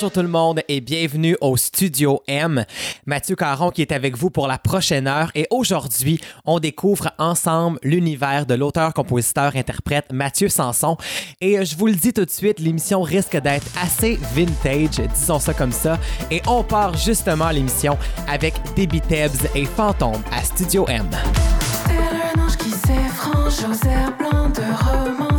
Bonjour tout le monde et bienvenue au Studio M. Mathieu Caron qui est avec vous pour la prochaine heure et aujourd'hui, on découvre ensemble l'univers de l'auteur, compositeur, interprète Mathieu Sanson. Et euh, je vous le dis tout de suite, l'émission risque d'être assez vintage, disons ça comme ça. Et on part justement l'émission avec Debbie Tebbs et Fantôme à Studio M. Le ange qui de romance,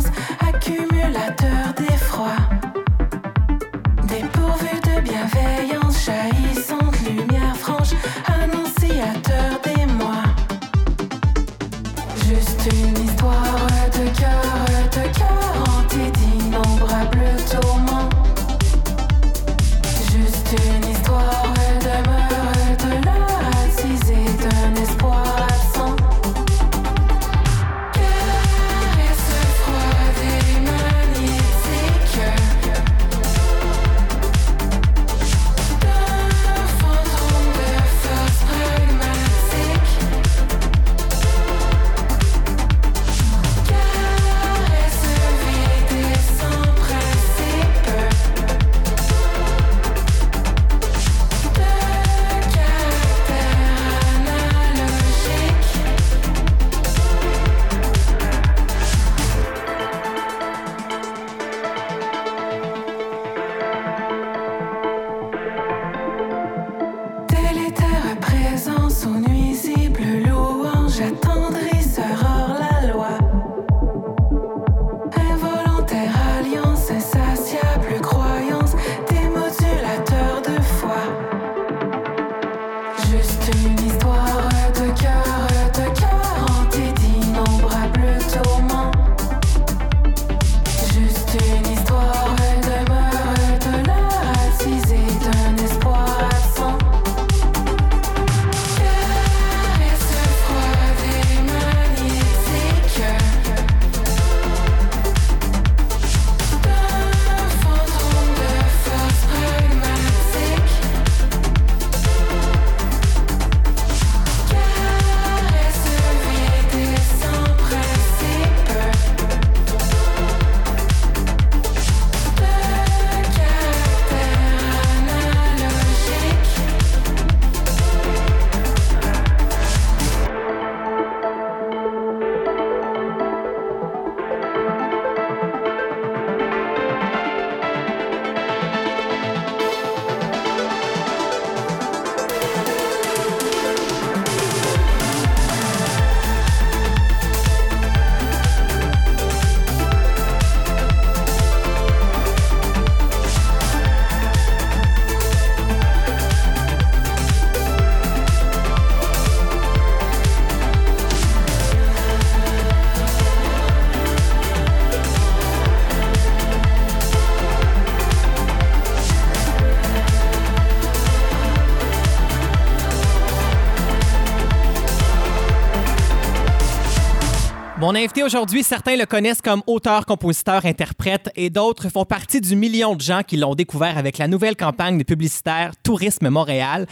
Mon invité aujourd'hui, certains le connaissent comme auteur, compositeur, interprète et d'autres font partie du million de gens qui l'ont découvert avec la nouvelle campagne de publicitaire Tourisme Montréal.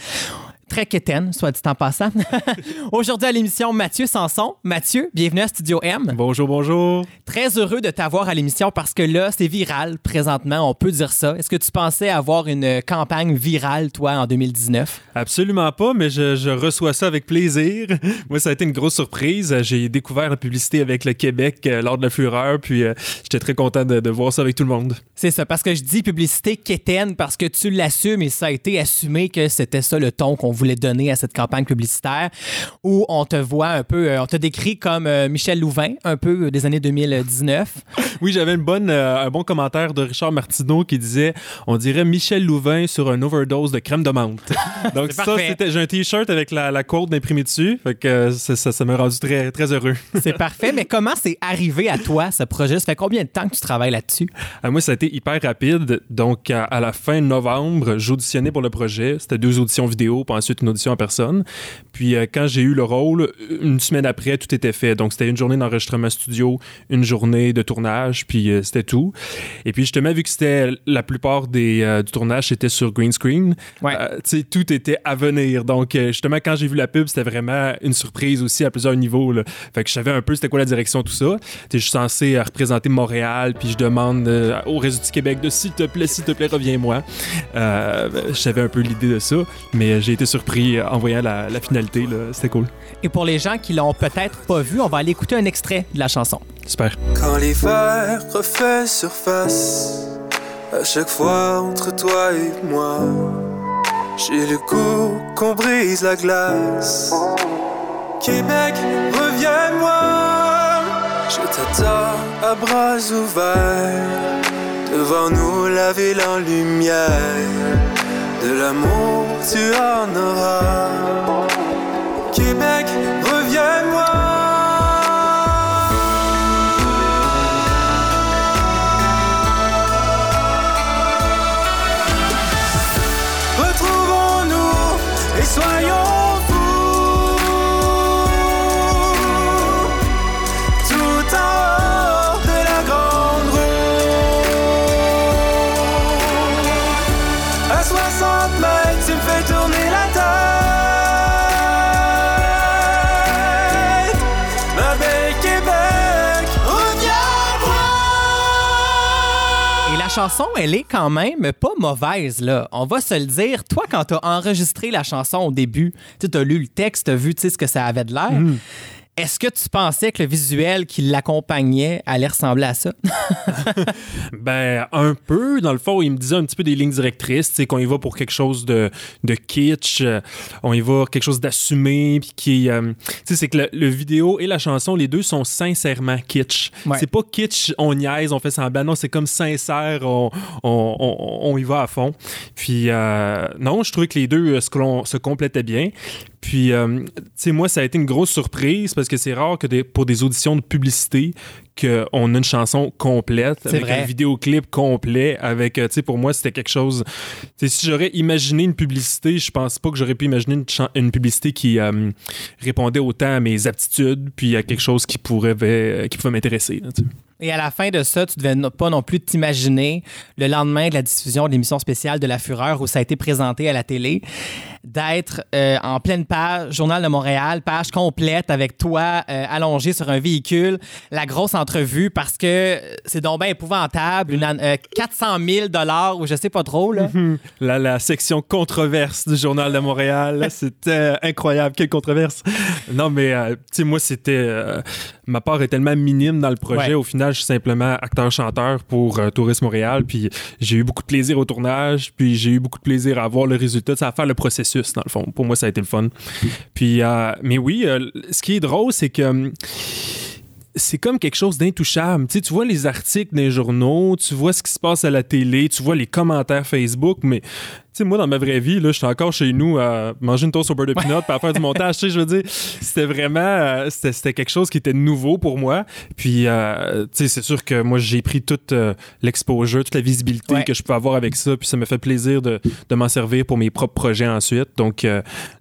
Très quétaine, soit dit en passant. Aujourd'hui à l'émission, Mathieu Sanson. Mathieu, bienvenue à Studio M. Bonjour, bonjour. Très heureux de t'avoir à l'émission parce que là, c'est viral présentement, on peut dire ça. Est-ce que tu pensais avoir une campagne virale, toi, en 2019? Absolument pas, mais je, je reçois ça avec plaisir. Moi, ça a été une grosse surprise. J'ai découvert la publicité avec le Québec euh, lors de la Fureur, puis euh, j'étais très content de, de voir ça avec tout le monde. C'est ça, parce que je dis publicité quétaine parce que tu l'assumes et ça a été assumé que c'était ça le ton qu'on voulait donner à cette campagne publicitaire où on te voit un peu, euh, on te décrit comme euh, Michel Louvain, un peu euh, des années 2019. Oui, j'avais une bonne, un bon commentaire de Richard Martineau qui disait on dirait Michel Louvain sur un overdose de crème de menthe. Donc, ça, c'était. J'ai un t-shirt avec la, la quote imprimée dessus. Fait que ça, ça, ça m'a rendu très, très heureux. C'est parfait, mais comment c'est arrivé à toi, ce projet? Ça fait combien de temps que tu travailles là-dessus? Euh, moi, ça a été hyper rapide. Donc, à, à la fin novembre, j'auditionnais pour le projet. C'était deux auditions vidéo. Puis ensuite, une audition en personne. Puis euh, quand j'ai eu le rôle, une semaine après, tout était fait. Donc c'était une journée d'enregistrement studio, une journée de tournage, puis euh, c'était tout. Et puis justement, vu que c'était la plupart des, euh, du tournage, c'était sur green screen, Ouais. tout était à venir. Donc justement, quand j'ai vu la pub, c'était vraiment une surprise aussi à plusieurs niveaux. Là. Fait que je savais un peu c'était quoi la direction, tout ça. Je suis censé représenter Montréal, puis je demande au réseau du Québec de s'il te plaît, s'il te plaît, reviens-moi. Je savais un peu l'idée de ça, mais j'ai été surpris euh, en voyant la, la finalité. là. C'était cool. Et pour les gens qui l'ont peut-être pas vu, on va aller écouter un extrait de la chanson. Super. Quand l'hiver refait surface, à chaque fois entre toi et moi, j'ai le goût qu'on brise la glace. Québec, reviens-moi, je t'attends à bras ouverts, devant nous la ville en lumière, de l'amour tu en auras. Québec, reviens-moi. Chanson, elle est quand même pas mauvaise, là. On va se le dire. Toi, quand t'as enregistré la chanson au début, tu as lu le texte, t'as vu ce que ça avait de l'air. Est-ce que tu pensais que le visuel qui l'accompagnait allait ressembler à ça? Ben, un peu. Dans le fond, il me disait un petit peu des lignes directrices, sais, qu'on y va pour quelque chose de, de kitsch, euh, on y va quelque chose d'assumé, puis qui, euh, tu sais, c'est que le, le vidéo et la chanson, les deux sont sincèrement kitsch. Ouais. C'est pas kitsch, on niaise, on fait semblant, non, c'est comme sincère, on, on, on, on y va à fond. Puis, euh, non, je trouvais que les deux se, se complétaient bien. Puis, euh, tu sais, moi, ça a été une grosse surprise parce que c'est rare que des- pour des auditions de publicité, qu'on a une chanson complète, avec vrai. un vidéoclip complet, avec, euh, tu sais, pour moi, c'était quelque chose. Si j'aurais imaginé une publicité, je pense pas que j'aurais pu imaginer une, une publicité qui euh, répondait autant à mes aptitudes, puis à quelque chose qui pourrait, euh, qui pouvait m'intéresser. Et à la fin de ça, tu devais pas non plus t'imaginer, le lendemain de la diffusion de l'émission spéciale de La Fureur, où ça a été présenté à la télé, d'être euh, en pleine page, Journal de Montréal, page complète avec toi euh, allongé sur un véhicule, la grosse entrevue, parce que c'est donc bien épouvantable, une, an- euh, 400 000 ou je sais pas trop, là. La, la section controverse du Journal de Montréal, c'était incroyable. Quelle controverse! Non, mais, euh, tu sais, moi, c'était. euh, ma part est tellement minime dans le projet. Ouais. Au final, je suis simplement acteur-chanteur pour euh, Tourisme Montréal. Puis j'ai eu beaucoup de plaisir au tournage. Puis j'ai eu beaucoup de plaisir à voir le résultat. Ça à faire le processus, dans le fond. Pour moi, ça a été le fun. Puis, euh, mais oui, euh, ce qui est drôle, c'est que. C'est comme quelque chose d'intouchable. Tu sais, tu vois les articles des journaux, tu vois ce qui se passe à la télé, tu vois les commentaires Facebook, mais sais, moi, dans ma vraie vie, là, j'étais encore chez nous à manger une toast au beurre de pinot puis à faire du montage. tu sais, je veux dire, c'était vraiment, euh, c'était, c'était quelque chose qui était nouveau pour moi. Puis, euh, tu sais, c'est sûr que moi, j'ai pris toute euh, l'exposure, toute la visibilité Ouais. que je peux avoir avec ça. Puis ça me fait plaisir de, de m'en servir pour mes propres projets ensuite. Donc,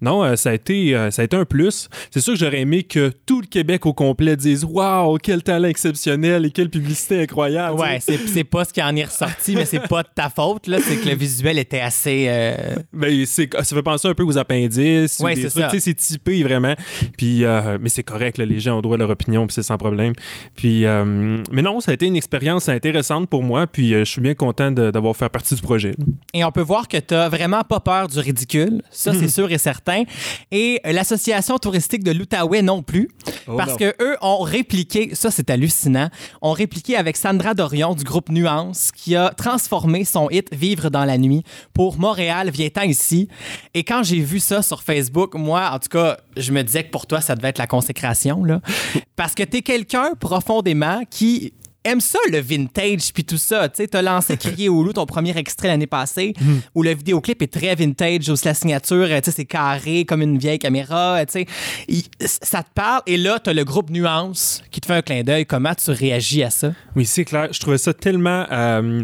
non, ça a été, ça a été un plus. C'est sûr que j'aurais aimé que tout le Québec au complet dise, waouh, quel talent exceptionnel et quelle publicité incroyable. tu. Ouais, c'est c'est pas ce qui en est ressorti, mais c'est pas de ta faute, là. C'est que le visuel était assez. Euh, Ben, c'est, ça fait penser un peu aux appendices. ou Ouais, c'est ça. C'est typé vraiment. Puis, euh, mais c'est correct, là, les gens ont droit à leur opinion, puis c'est sans problème. Puis, euh, mais non, ça a été une expérience intéressante pour moi, puis euh, je suis bien content d'avoir fait partie du projet. Et on peut voir que tu vraiment pas peur du ridicule. Ça, c'est sûr et certain. Et euh, l'association touristique de l'Outaouais non plus. Oh parce non. que eux ont répliqué, ça c'est hallucinant, ont répliqué avec Sandra Dorion du groupe Nuance qui a transformé son hit Vivre dans la nuit pour Montréal, viens-t'en ici. Et quand j'ai vu ça sur Facebook, moi, en tout cas, je me disais que pour toi, ça devait être la consécration, là. Parce que t'es quelqu'un profondément qui aime ça, le vintage, puis tout ça. Tu sais, t'as lancé Crier au loup, ton premier extrait l'année passée, où le vidéoclip est très vintage, où la signature, euh, tu sais, c'est carré comme une vieille caméra, euh, tu sais. Il- Ça te parle, et là, t'as le groupe Nuance qui te fait un clin d'œil. Comment tu réagis à ça? Oui, c'est clair. Je trouvais ça tellement euh,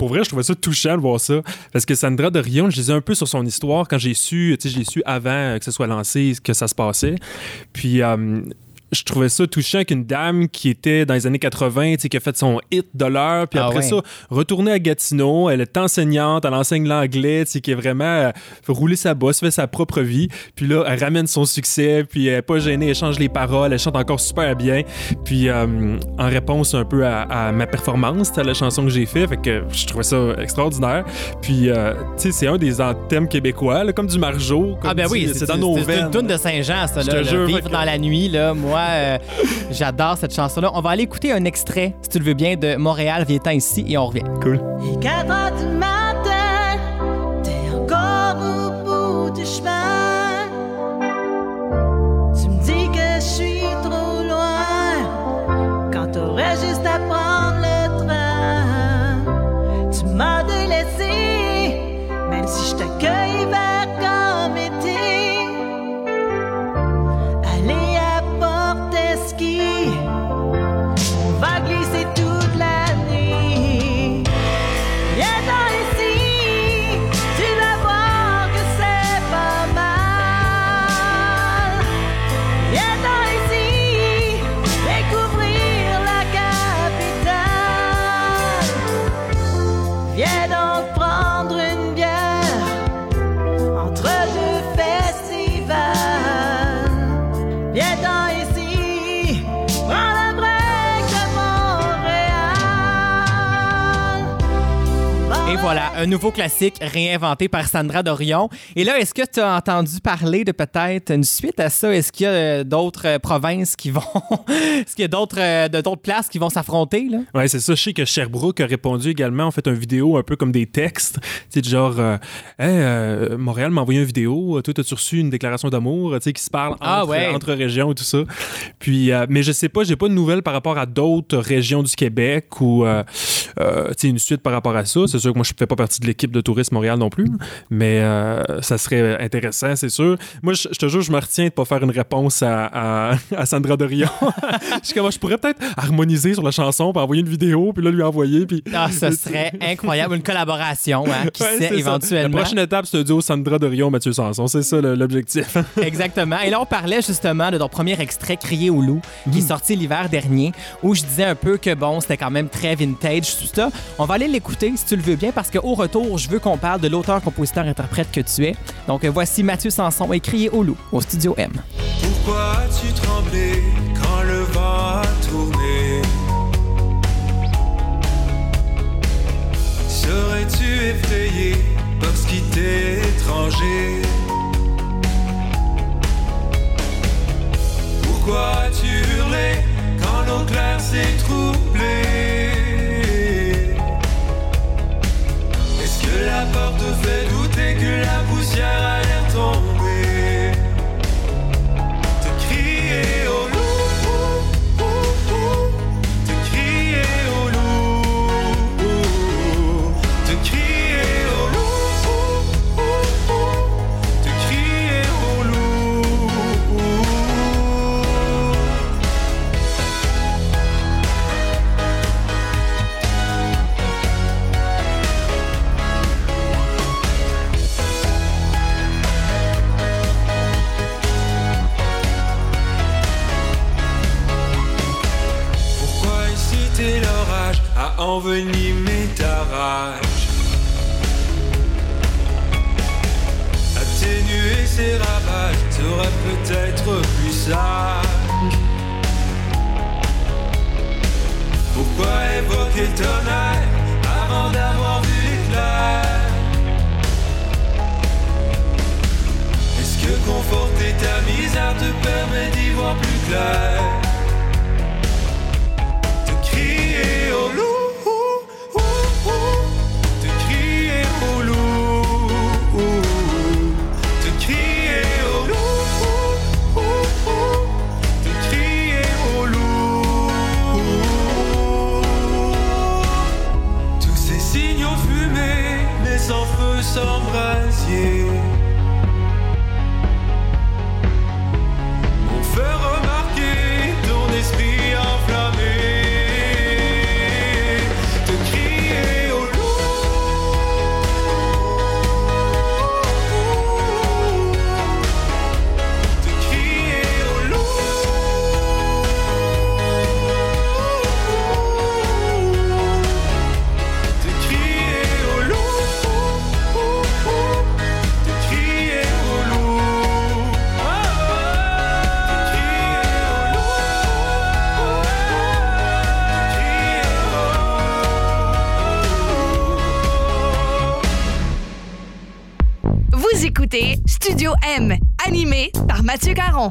pour vrai, je trouvais ça touchant de voir ça. Parce que Sandra de Rion, je lisais un peu sur son histoire quand j'ai su, tu sais, je l'ai su avant que ce soit lancé, que ça se passait. Puis. euh, je trouvais ça touchant qu'une dame qui était dans les années 80, tu sais, qui a fait son hit de l'heure, puis Ah après ouais. ça, retournée à Gatineau, elle est enseignante, elle enseigne l'anglais, qui est vraiment euh, rouler sa bosse, fait sa propre vie, puis là, elle ramène son succès, puis elle est pas gênée, elle change les paroles, elle chante encore super bien, puis euh, en réponse un peu à, à ma performance, à la chanson que j'ai fait, fait que je trouvais ça extraordinaire, puis euh, tu sais, c'est un des anthèmes québécois, là, comme du Margeau, comme Ah ben oui, c'est dans nos C'est veines. une toune de Saint-Jean, ça, là. jure, Vivre dans la nuit, là. Moi, euh, j'adore cette chanson-là. On va aller écouter un extrait, si tu le veux bien, de Montréal, viens ici, et on revient. Cool. Et voilà, un nouveau classique réinventé par Sandra Dorion. Et là, est-ce que tu as entendu parler de peut-être une suite à ça? Est-ce qu'il y a euh, d'autres euh, provinces qui vont. Est-ce qu'il y a d'autres euh, d'autres places qui vont s'affronter? Ouais, c'est ça. Je sais que Sherbrooke a répondu également. En fait, une vidéo un peu comme des textes. Tu sais, du genre, euh, Hey, euh, Montréal m'a envoyé une vidéo. Toi, as-tu reçu une déclaration d'amour? Tu sais, qui se parle entre, Ah ouais. entre régions et tout ça. Puis, euh, mais je sais pas, j'ai pas de nouvelles par rapport à d'autres régions du Québec ou, une suite par rapport à ça. C'est sûr que moi, je fais pas partie de l'équipe de Tourisme Montréal non plus. Mais euh, ça serait intéressant, c'est sûr. Moi, je, je te jure, je me retiens de pas faire une réponse à, à, à Sandra Dorion. je comme, je pourrais peut-être harmoniser sur la chanson, puis envoyer une vidéo, puis là, lui envoyer, puis... Ah, ce serait incroyable. Une collaboration, hein, qui Ouais, sait ça. éventuellement. La prochaine étape, c'est le duo Sandra Dorion, Mathieu Sanson. C'est ça l'objectif. Exactement. Et là, on parlait justement de ton premier extrait, Crier au loup, qui est sorti l'hiver dernier, où je disais un peu que bon, c'était quand même très vintage, tout ça. On va aller l'écouter, si tu le veux bien, parce qu'au retour, je veux qu'on parle de l'auteur, compositeur, interprète que tu es. Donc, voici Mathieu Sanson et Crier au loup, au Studio M. Pourquoi as-tu tremblé quand le vent a tourné? Serais-tu effrayé parce qu'il t'est étranger? Pourquoi as-tu hurlé quand l'eau claire s'est troublée? La porte fait douter que la poussière a l'air tombée envenimer ta rage Atténuer ses ravages serait peut-être plus sage. Pourquoi évoquer tonnerre avant d'avoir vu l'éclair? Est-ce que conforter ta misère te permet d'y voir plus clair? Studio M, animé par Mathieu Caron.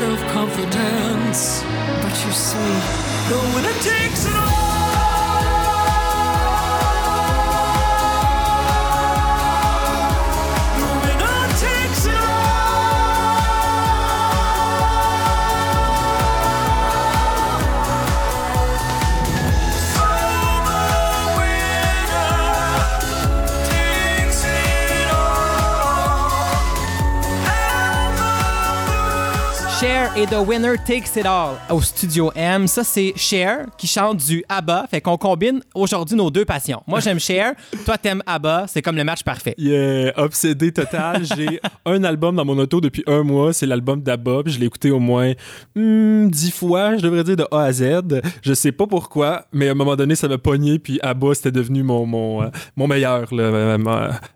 self confidence. But you see, the winner takes it all. Cher et The Winner Takes It All au Studio M. Ça, c'est Cher qui chante du ABBA. Fait qu'on combine aujourd'hui nos deux passions. Moi, j'aime Cher. Toi, t'aimes ABBA. C'est comme le match parfait. Yeah, obsédé total. J'ai un album dans mon auto depuis un mois. C'est l'album d'ABBA. Je l'ai écouté au moins hmm, dix hmm, fois, je devrais dire, de A à Z. Je sais pas pourquoi, mais à un moment donné, ça m'a pogné. Puis ABBA, c'était devenu mon, mon, euh, meilleur.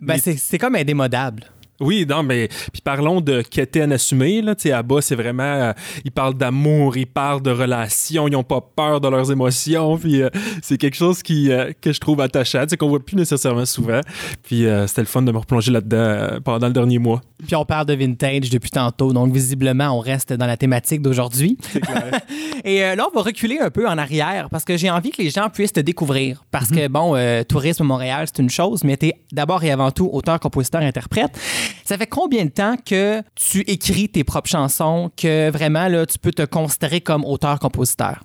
Ben, c'est comme indémodable. Oui, non, mais puis parlons de quétaine assumée, là, tu sais, Abba, c'est vraiment, euh, ils parlent d'amour, ils parlent de relations, ils n'ont pas peur de leurs émotions, puis euh, c'est quelque chose qui, euh, que je trouve attachant, qu'on voit plus nécessairement souvent, puis euh, c'était le fun de me replonger là-dedans pendant le dernier mois. Puis on parle de vintage depuis tantôt, donc visiblement, on reste dans la thématique d'aujourd'hui. Et là, on va reculer un peu en arrière parce que j'ai envie que les gens puissent te découvrir. Parce que, bon, Tourisme Montréal, c'est une chose, mais tu es d'abord et avant tout auteur, compositeur, interprète. Ça fait combien de temps que tu écris tes propres chansons, que vraiment, là, tu peux te considérer comme auteur-compositeur?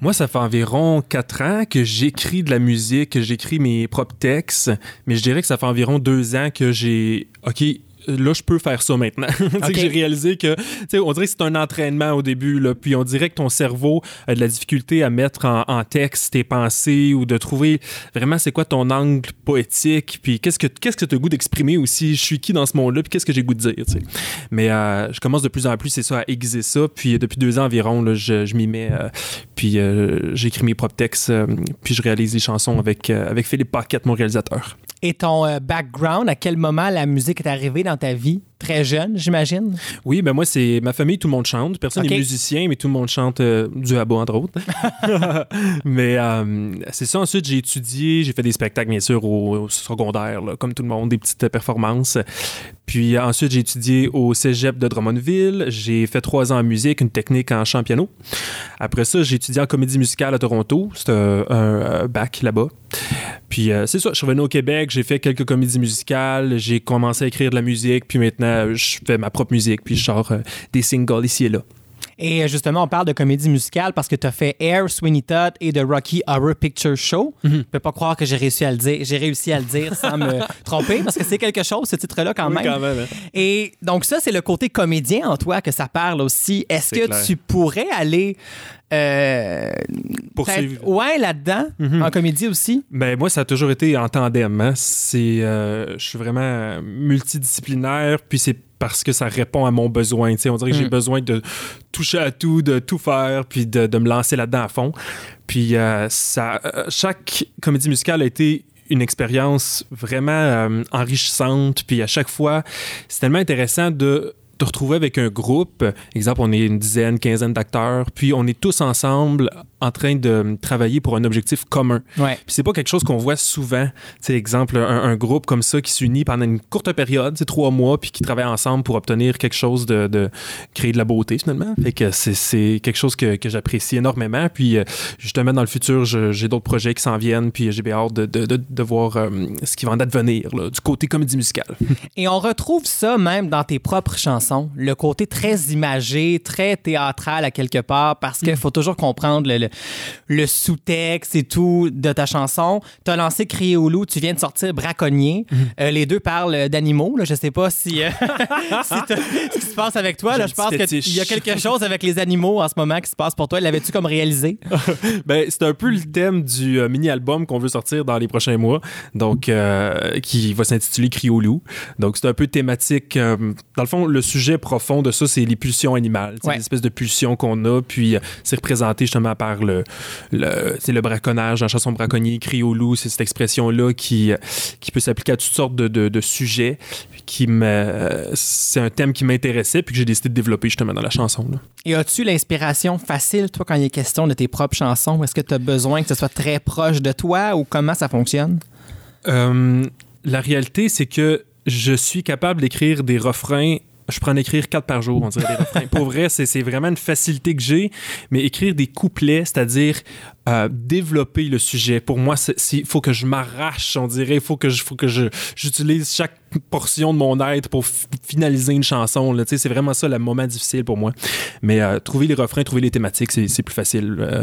Moi, ça fait environ quatre ans que j'écris de la musique, que j'écris mes propres textes, mais je dirais que ça fait environ deux ans que j'ai, OK, là, je peux faire ça maintenant. J'ai réalisé que, tu sais, on dirait que c'est un entraînement au début, là, puis on dirait que ton cerveau a de la difficulté à mettre en, en texte tes pensées ou de trouver vraiment c'est quoi ton angle poétique, puis qu'est-ce que qu'est-ce que tu as le goût d'exprimer aussi, je suis qui dans ce monde-là, puis qu'est-ce que j'ai le goût de dire. Mais euh, je commence de plus en plus, c'est ça, à aiguiser ça, puis depuis deux ans environ, là, je, je m'y mets, euh, puis euh, j'écris mes propres textes, puis je réalise des chansons avec, avec Philippe Paquette, mon réalisateur. Et ton euh, background, à quel moment la musique est arrivée dans ta vie? Très jeune, j'imagine? Oui, ben moi, c'est ma famille, tout le monde chante. Personne n'est musicien, mais tout le monde chante euh, du abo, entre autres. mais euh, c'est ça. Ensuite, j'ai étudié, j'ai fait des spectacles, bien sûr, au, au secondaire, là, comme tout le monde, des petites performances. Puis euh, ensuite, j'ai étudié au cégep de Drummondville. J'ai fait trois ans en musique, une technique en chant piano. Après ça, j'ai étudié en comédie musicale à Toronto. C'était un, un, un bac là-bas. Puis euh, c'est ça, je suis revenu au Québec, j'ai fait quelques comédies musicales, j'ai commencé à écrire de la musique, puis maintenant, euh, je fais ma propre musique, puis je euh, des singles ici et là. Et euh, justement, on parle de comédie musicale parce que tu as fait Air, Sweeney Todd et The Rocky Horror Picture Show. Je peux pas croire que j'ai réussi à le dire. J'ai réussi à le dire sans me tromper parce que c'est quelque chose, ce titre-là, quand même. hein. Et donc, ça, c'est le côté comédien en toi que ça parle aussi. Est-ce que clair. tu pourrais aller. Euh, Poursuivre. ouais, là-dedans, en comédie aussi? Ben, moi, ça a toujours été en tandem. hein. C'est, euh, je suis vraiment multidisciplinaire, puis c'est parce que ça répond à mon besoin. tu sais. On dirait que j'ai Mm. besoin de toucher à tout, de tout faire, puis de, de me lancer là-dedans à fond. Puis euh, ça, euh, chaque comédie musicale a été une expérience vraiment euh, enrichissante. Puis à chaque fois, c'est tellement intéressant de te retrouver avec un groupe. Exemple, on est une dizaine, quinzaine d'acteurs, puis on est tous ensemble en train de travailler pour un objectif commun. Ouais. Puis c'est pas quelque chose qu'on voit souvent. Sais, exemple, un, un groupe comme ça qui s'unit pendant une courte période, c'est trois mois, puis qui travaille ensemble pour obtenir quelque chose de, de créer de la beauté finalement. Fait que c'est, c'est quelque chose que, que j'apprécie énormément. Puis euh, justement dans le futur, j'ai d'autres projets qui s'en viennent, puis j'ai bien hâte de, de, de, de voir euh, ce qui va en advenir là, du côté comédie musicale. Et on retrouve ça même dans tes propres chansons. Le côté très imagé, très théâtral à quelque part, parce qu'il faut toujours comprendre le, le, le sous-texte et tout de ta chanson. Tu as lancé Crier au loup, tu viens de sortir Braconnier. Euh, les deux parlent d'animaux. là. Je sais pas si, euh, si t'as- ce qui se passe avec toi. Là, je pense qu'il y a quelque chose avec les animaux en ce moment qui se passe pour toi. L'avais-tu comme réalisé? Ben, c'est un peu le thème du euh, mini-album qu'on veut sortir dans les prochains mois, donc euh, qui va s'intituler Cri au loup. Donc, c'est un peu thématique. euh, dans le fond, le sujet profond de ça, c'est les pulsions animales. C'est Ouais. l'espèce de pulsions qu'on a, puis euh, c'est représenté justement par le, le, le braconnage, la chanson braconnier, Cri au loup, c'est cette expression-là qui, euh, qui peut s'appliquer à toutes sortes de, de, de sujets. Qui me, c'est un thème qui m'intéressait, puis que j'ai décidé de développer justement dans la chanson. là. Et as-tu l'inspiration facile, toi, quand il est question de tes propres chansons? Est-ce que tu as besoin que ce soit très proche de toi ou comment ça fonctionne? Euh, la réalité, c'est que je suis capable d'écrire des refrains. Je prends en écrire quatre par jour, on dirait des refrains. Pour vrai, c'est vraiment une facilité que j'ai, mais écrire des couplets, c'est-à-dire euh, développer le sujet. Pour moi, il faut que je m'arrache, on dirait. Il faut que je, faut j'utilise chaque portion de mon être pour finaliser une chanson. C'est vraiment ça le moment difficile pour moi. Mais euh, trouver les refrains, trouver les thématiques, c'est plus facile. Euh,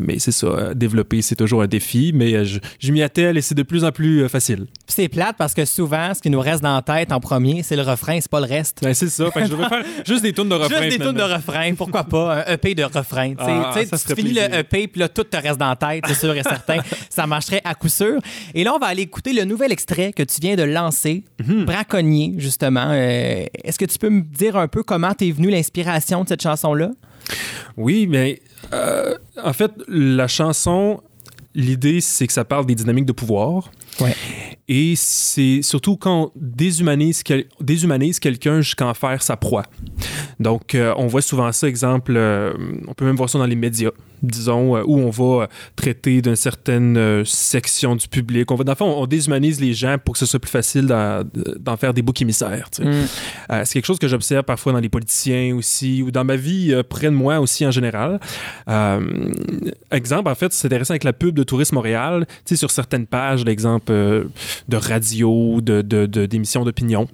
mais c'est ça, développer, c'est toujours un défi. Mais je, m'y attelle et c'est de plus en plus facile. C'est plate parce que souvent, ce qui nous reste dans la tête en premier, c'est le refrain, c'est pas le reste. Ben, c'est ça. Fait que je devrais faire juste des tunes de refrains. Juste des tunes de refrain, pourquoi pas un EP de refrain. Ah, ça tu finis plaisir. le EP puis là tout te reste dans la tête, c'est sûr et certain. ça marcherait à coup sûr. Et là, on va aller écouter le nouvel extrait que tu viens de lancer, Mhm. Braconnier justement. Euh, Est-ce que tu peux me dire un peu comment t'es venu l'inspiration de cette chanson-là? Oui, mais euh, en fait, la chanson, l'idée, c'est que ça parle des dynamiques de pouvoir. Et c'est surtout quand on déshumanise, déshumanise quelqu'un jusqu'à en faire sa proie. Donc, euh, on voit souvent ça, exemple, euh, on peut même voir ça dans les médias, disons, euh, où on va euh, traiter d'une certaine euh, section du public. On va, dans le fond, on déshumanise les gens pour que ce soit plus facile d'en faire des boucs émissaires. Mm. Euh, c'est quelque chose que j'observe parfois dans les politiciens aussi, ou dans ma vie euh, près de moi aussi en général. Euh, exemple, en fait, c'est intéressant avec la pub de Tourisme Montréal, tu sais, sur certaines pages, l'exemple de radio, de, de- de- d'émissions d'opinion.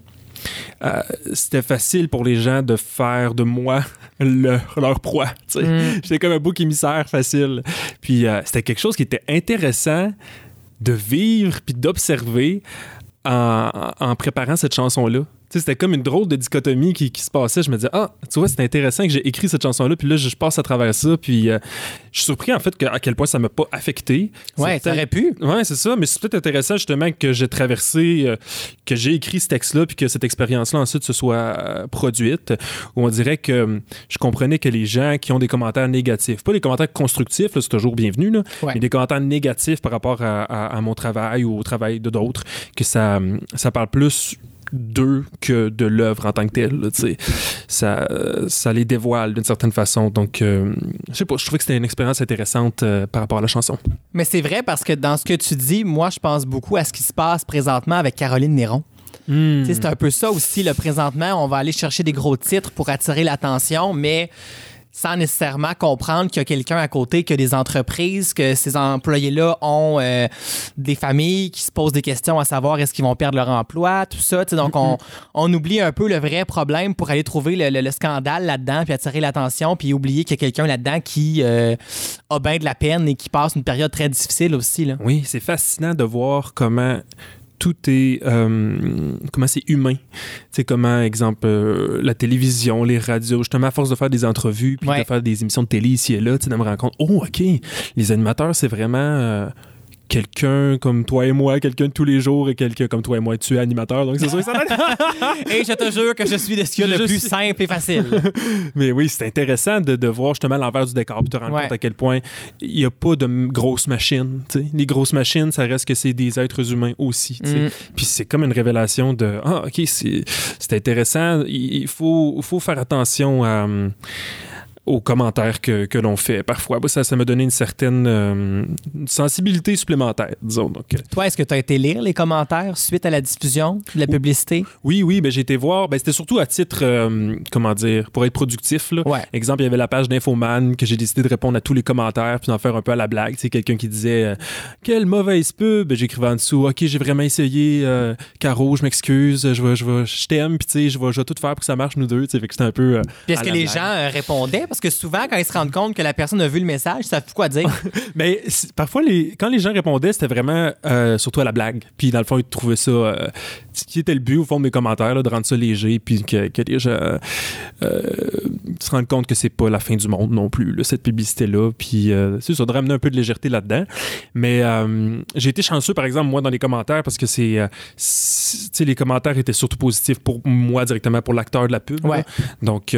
Euh, c'était facile pour les gens de faire de moi leur, leur proie. Mm. J'étais comme un bouc émissaire facile. Puis euh, c'était quelque chose qui était intéressant de vivre puis d'observer en, en préparant cette chanson-là. C'était comme une drôle de dichotomie qui, qui se passait. Je me disais, ah, tu vois, c'est intéressant que j'ai écrit cette chanson-là, puis là, je, je passe à travers ça, puis euh, je suis surpris, en fait, que, à quel point ça m'a pas affecté. Ouais, aurait pu. Ouais, c'est ça, mais c'est peut-être intéressant justement que j'ai traversé, euh, que j'ai écrit ce texte-là, puis que cette expérience-là ensuite se soit euh, produite, où on dirait que euh, je comprenais que les gens qui ont des commentaires négatifs, pas des commentaires constructifs, c'est toujours bienvenu, là, Ouais. mais des commentaires négatifs par rapport à, à- à mon travail ou au travail de d'autres, que ça, euh, ça parle plus d'eux que de l'œuvre en tant que telle. là, ça, ça les dévoile d'une certaine façon. Donc, euh, je sais pas, je trouvais que c'était une expérience intéressante euh, par rapport à la chanson. Mais c'est vrai parce que dans ce que tu dis, moi, je pense beaucoup à ce qui se passe présentement avec Caroline Néron. Hmm. C'est un peu ça aussi, le présentement. On va aller chercher des gros titres pour attirer l'attention, mais sans nécessairement comprendre qu'il y a quelqu'un à côté, qu'il y a des entreprises, que ces employés-là ont euh, des familles qui se posent des questions à savoir est-ce qu'ils vont perdre leur emploi, tout ça. Donc, on, on oublie un peu le vrai problème pour aller trouver le, le- le scandale là-dedans, puis attirer l'attention, puis oublier qu'il y a quelqu'un là-dedans qui euh, a bien de la peine et qui passe une période très difficile aussi. Là. Oui, c'est fascinant de voir comment tout est euh, comment c'est humain. C'est comment, exemple, euh, la télévision, les radios, justement, à force de faire des entrevues, puis Ouais. de faire des émissions de télé ici et là, tu me rendre compte, oh, OK, les animateurs, c'est vraiment euh, quelqu'un comme toi et moi, quelqu'un de tous les jours, et quelqu'un comme toi et moi, tu es animateur, donc c'est sûr que ça Et je te jure que je suis de ce qu'il y a Je de plus suis- simple et facile. Mais oui, c'est intéressant de, de voir justement l'envers du décor puis te rendre Ouais. compte à quel point il n'y a pas de grosses machines. Les grosses machines, ça reste que c'est des êtres humains aussi. Mm. Puis c'est comme une révélation de Ah, OK, c'est intéressant. Il faut, faut faire attention à. Aux commentaires que, que l'on fait parfois. Ça, ça m'a donné une certaine euh, sensibilité supplémentaire, disons. Donc, euh, Toi, est-ce que tu as été lire les commentaires suite à la diffusion de la publicité? oui, oui, ben, j'ai été voir. Ben, C'était surtout à titre, euh, comment dire, pour être productif. Là. Ouais. Exemple, il y avait la page d'Infoman que j'ai décidé de répondre à tous les commentaires puis d'en faire un peu à la blague. C'est quelqu'un qui disait euh, Quelle mauvaise pub Ben, J'écrivais en dessous Ok, j'ai vraiment essayé. Caro, je m'excuse. Je vais, je vais, je t'aime. Puis, je vais, je vais tout faire pour que ça marche, nous deux. Fait que c'était un peu. est-ce que les blague. gens répondaient? Parce que souvent, quand ils se rendent compte que la personne a vu le message, ils savent plus quoi dire. Mais parfois, les, quand les gens répondaient, c'était vraiment euh, surtout à la blague. Puis dans le fond, ils trouvaient ça. Euh, ce qui était le but au fond de mes commentaires, là, de rendre ça léger, puis que, que les gens euh, se rendent compte que c'est pas la fin du monde non plus, là, cette publicité-là. Puis c'est ça, de ramener un peu de légèreté là-dedans. Mais j'ai été chanceux, par exemple, moi, dans les commentaires, parce que c'est. c'est- tu sais, les commentaires étaient surtout positifs pour moi directement, pour l'acteur de la pub. Ouais. Donc.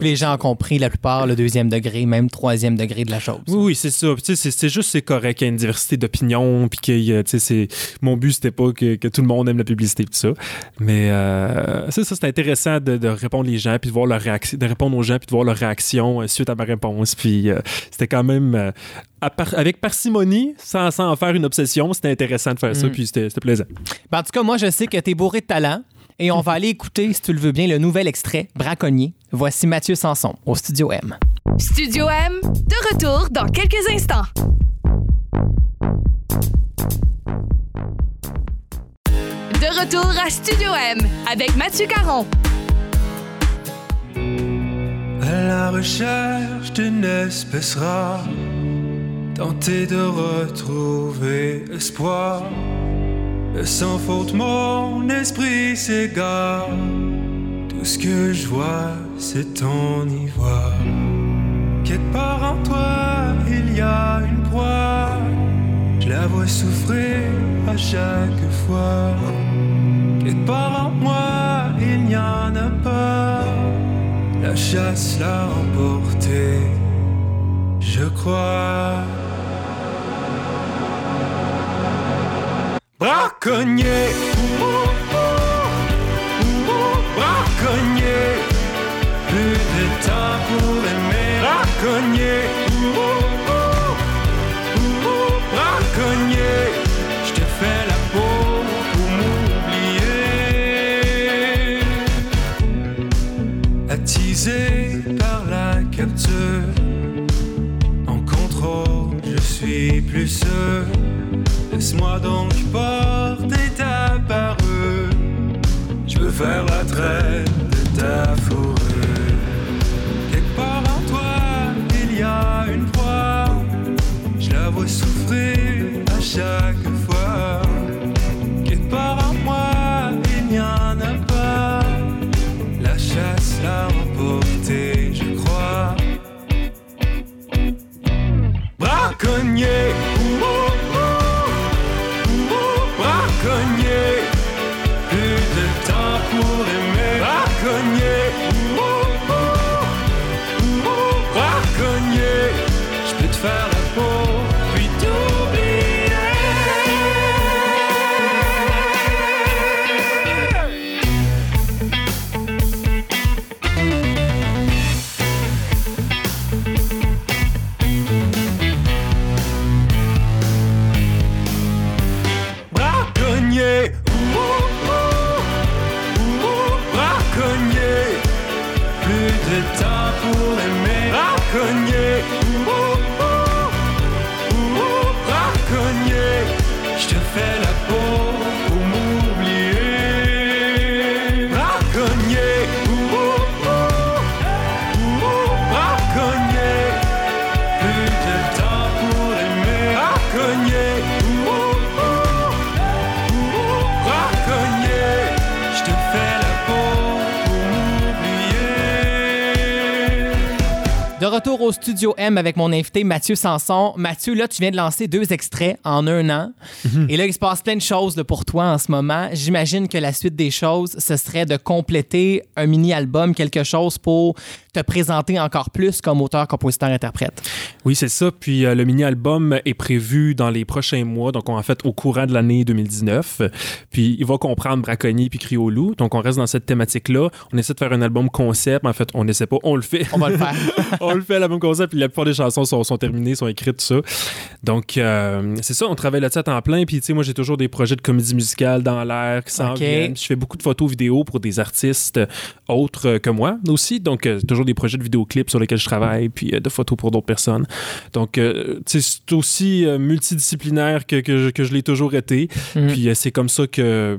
les gens ont compris la plupart le deuxième degré, même troisième degré de la chose. oui, oui, c'est ça. C'est juste c'est correct qu'il y ait une diversité d'opinions. Puis c'est mon but c'était pas que, que tout le monde aime la publicité tout ça. Mais euh, c'est ça, c'est intéressant de, de répondre les gens puis de voir leur réaction, de répondre aux gens puis de voir leur réaction euh, suite à ma réponse. Puis euh, c'était quand même par- avec parcimonie, sans, sans en faire une obsession, c'était intéressant de faire ça. Mm. Puis c'était c'était plaisant. Ben, en tout cas, moi, je sais que tu es bourré de talent. Et on va aller écouter, si tu le veux bien, le nouvel extrait, Braconnier. Voici Mathieu Sanson au Studio M. Studio M, de retour dans quelques instants. De retour à Studio M avec Mathieu Caron. À la recherche d'une espèce rare, tenter de retrouver espoir. Sans faute, mon esprit s'égare. Tout ce que je vois, c'est ton ivoire. Quelque part en toi, il y a une proie. Je la vois souffrir à chaque fois. Quelque part en moi, il n'y en a pas. La chasse l'a emporté, je crois. Braconnier, ouh, ouh, ouh, braconnier, plus de temps pour aimer. Braconnier, braconnier, je te fais la peau pour m'oublier. Attisé par la capture, en contrôle, je suis plus sûr. Laisse-moi donc porter ta parure. Je veux faire M avec mon invité Mathieu Sanson. Mathieu, là, tu viens de lancer deux extraits en un an. Et là, il se passe plein de choses pour toi en ce moment. J'imagine que la suite des choses, ce serait de compléter un mini-album, quelque chose pour te présenter encore plus comme auteur, compositeur, interprète. Oui, c'est ça. Puis euh, le mini-album est prévu dans les prochains mois, donc en fait au courant de l'année 2019. Puis il va comprendre Braconnier puis Cri au loup. Donc on reste dans cette thématique-là. On essaie de faire un album concept. En fait, on n'essaie pas, on le fait. On va le faire. on le fait, l'album concept. Puis la plupart des chansons sont, sont terminées, sont écrites, tout ça. Donc euh, c'est ça, on travaille là-dessus à temps plein. Puis tu sais, moi j'ai toujours des projets de comédie musicale dans l'air qui s'en viennent. Je fais beaucoup de photos vidéo pour des artistes autres que moi aussi. Donc euh, toujours des projets de vidéoclips sur lesquels je travaille, puis euh, de photos pour d'autres personnes. Donc, euh, c'est aussi euh, multidisciplinaire que, que, je, que je l'ai toujours été. Mhm. Puis c'est comme ça que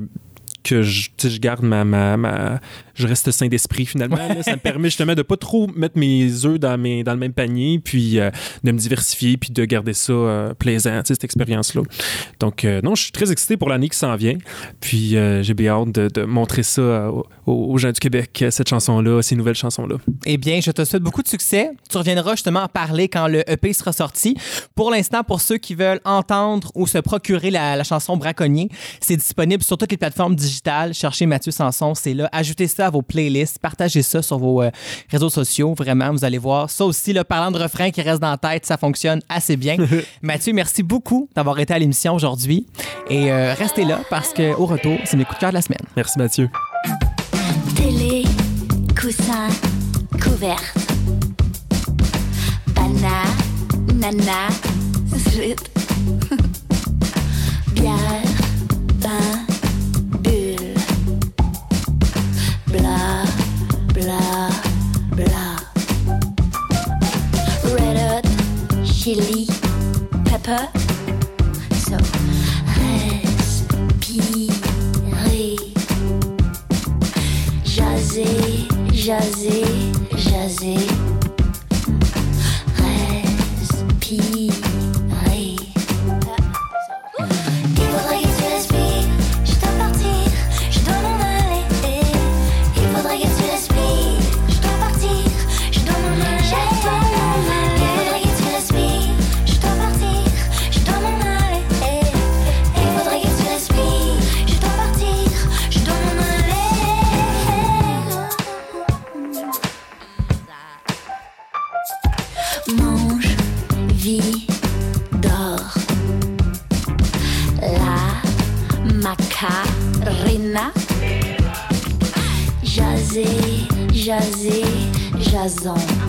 que je, je garde ma, ma, ma- je reste sain d'esprit finalement là. ça me permet justement de pas trop mettre mes œufs dans mes dans le même panier puis euh, de me diversifier puis de garder ça euh, plaisant cette expérience là donc euh, non je suis très excité pour l'année qui s'en vient puis j'ai bien hâte de, de montrer ça aux, aux gens du Québec cette chanson là ces nouvelles chansons là Eh bien, je te souhaite beaucoup de succès. Tu reviendras justement en parler quand le EP sera sorti. Pour l'instant, pour ceux qui veulent entendre ou se procurer la, la chanson Braconnier, c'est disponible sur toutes les plateformes digitales. Cherchez Mathieu Sanson, c'est là. Ajoutez ça à vos playlists, partagez ça sur vos euh, réseaux sociaux. Vraiment, vous allez voir. Ça aussi, le parlant de refrain qui reste dans la tête, ça fonctionne assez bien. Mathieu, merci beaucoup d'avoir été à l'émission aujourd'hui. Et euh, restez là parce qu'au retour, c'est mes coups de cœur de la semaine. merci Mathieu Télé, coussin, couverte. Bana, nana, zut. Bière, bla, bla. Red hot, chili, pepper. So, respirer. Jaser, jaser, jaser. Respirer. Jazan.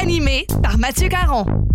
Animé par Mathieu Caron.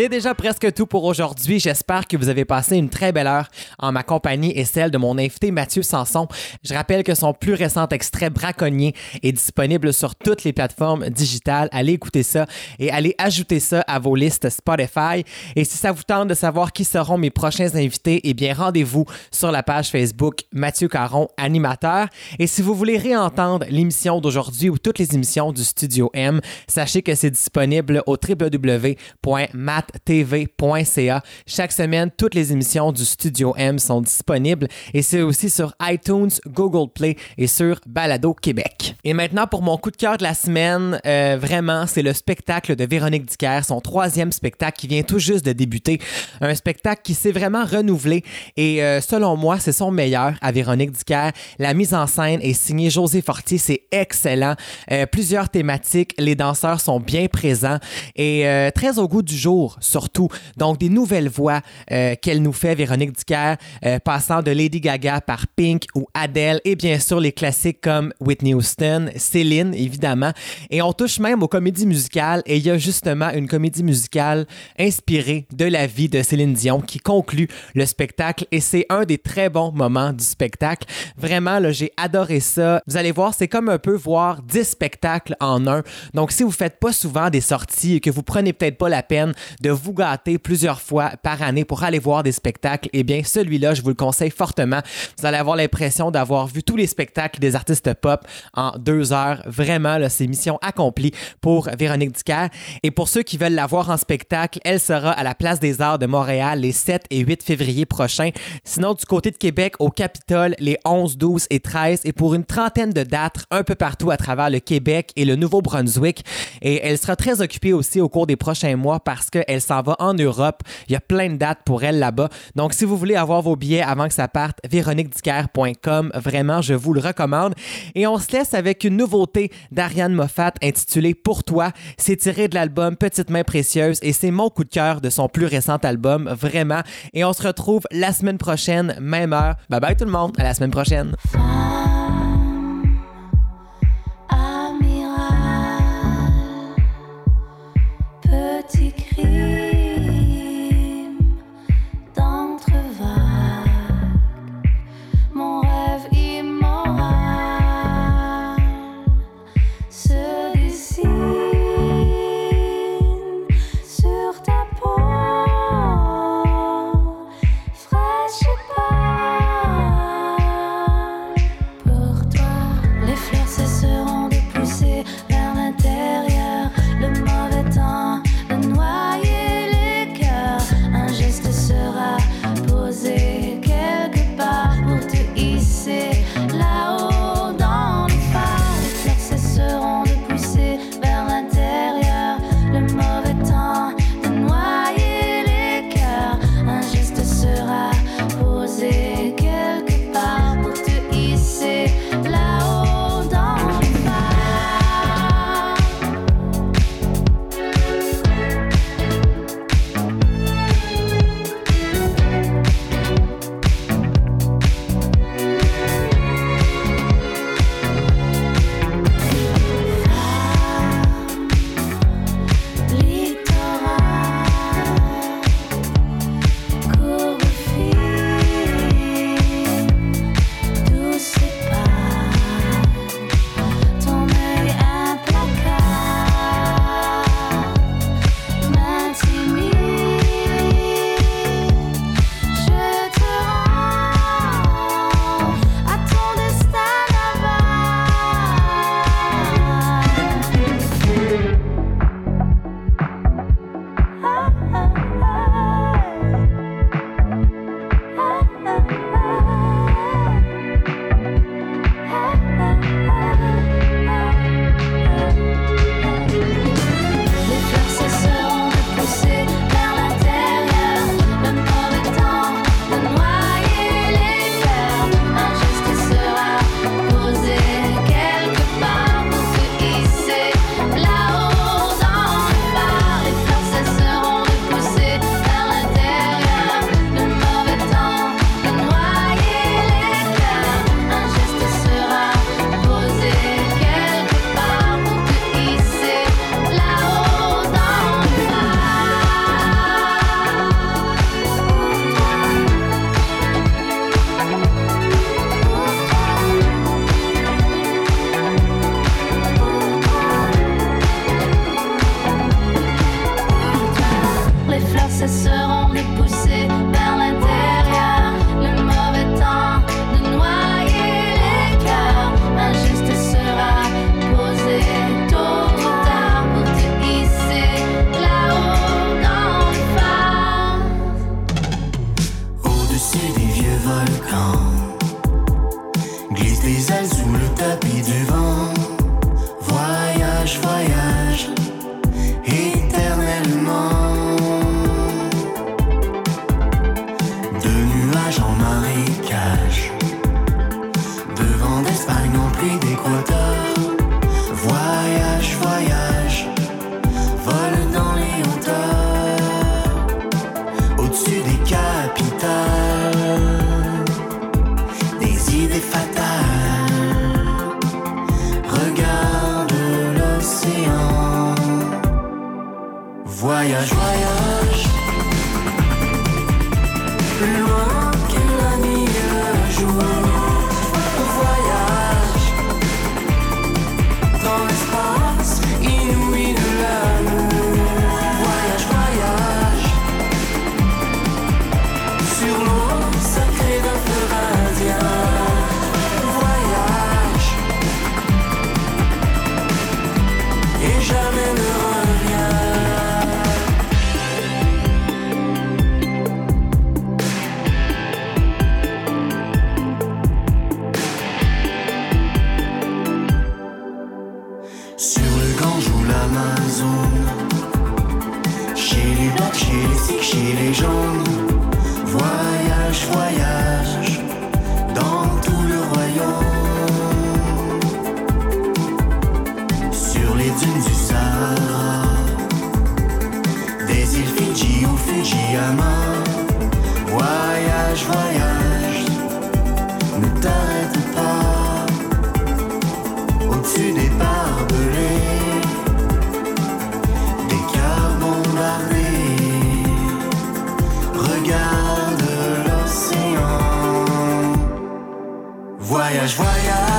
C'est déjà presque tout pour aujourd'hui. J'espère que vous avez passé une très belle heure en ma compagnie et celle de mon invité Mathieu Sanson. Je rappelle que son plus récent extrait Braconnier est disponible sur toutes les plateformes digitales. Allez écouter ça et allez ajouter ça à vos listes Spotify. Et si ça vous tente de savoir qui seront mes prochains invités, eh bien rendez-vous sur la page Facebook Mathieu Caron, animateur. Et si vous voulez réentendre l'émission d'aujourd'hui ou toutes les émissions du Studio M, sachez que c'est disponible au www.mat tv.ca. Chaque semaine, toutes les émissions du Studio M sont disponibles et c'est aussi sur iTunes, Google Play et sur Balado Québec. Et maintenant, pour mon coup de cœur de la semaine, euh, vraiment, c'est le spectacle de Véronique Dicker, son troisième spectacle qui vient tout juste de débuter. Un spectacle qui s'est vraiment renouvelé et euh, selon moi, c'est son meilleur à Véronique Dicker. La mise en scène est signée José Fortier, c'est excellent. Euh, plusieurs thématiques, les danseurs sont bien présents et euh, très au goût du jour surtout. Donc des nouvelles voix euh, qu'elle nous fait, Véronique Dicker, euh, passant de Lady Gaga par Pink ou Adele et bien sûr les classiques comme Whitney Houston, Céline évidemment. Et on touche même aux comédies musicales et il y a justement une comédie musicale inspirée de la vie de Céline Dion qui conclut le spectacle et c'est un des très bons moments du spectacle. Vraiment, là, j'ai adoré ça. Vous allez voir, c'est comme un peu voir 10 spectacles en un. Donc, si vous faites pas souvent des sorties et que vous prenez peut-être pas la peine de vous gâter plusieurs fois par année pour aller voir des spectacles, eh bien, celui-là, je vous le conseille fortement. Vous allez avoir l'impression d'avoir vu tous les spectacles des artistes pop en deux heures. Vraiment, c'est mission accomplie pour Véronique Dicker. Et pour ceux qui veulent la voir en spectacle, elle sera à la Place des Arts de Montréal les 7 et 8 février prochains. Sinon, du côté de Québec, au Capitole, les 11, 12 et 13, et pour une trentaine de dates un peu partout à travers le Québec et le Nouveau-Brunswick. Et elle sera très occupée aussi au cours des prochains mois parce qu'elle s'en va en Europe. Il y a plein de dates pour elle là-bas. Donc, si vous voulez avoir vos billets avant que ça parte, véroniquedicker.com. Vraiment, je vous le recommande. Et on se laisse avec une nouveauté d'Ariane Moffat intitulée Pour toi. C'est tiré de l'album Petite main précieuse et c'est mon coup de cœur de son plus récent album, vraiment. Et on se retrouve la semaine prochaine, même heure. Bye bye tout le monde, à la semaine prochaine. Voyage, voyage.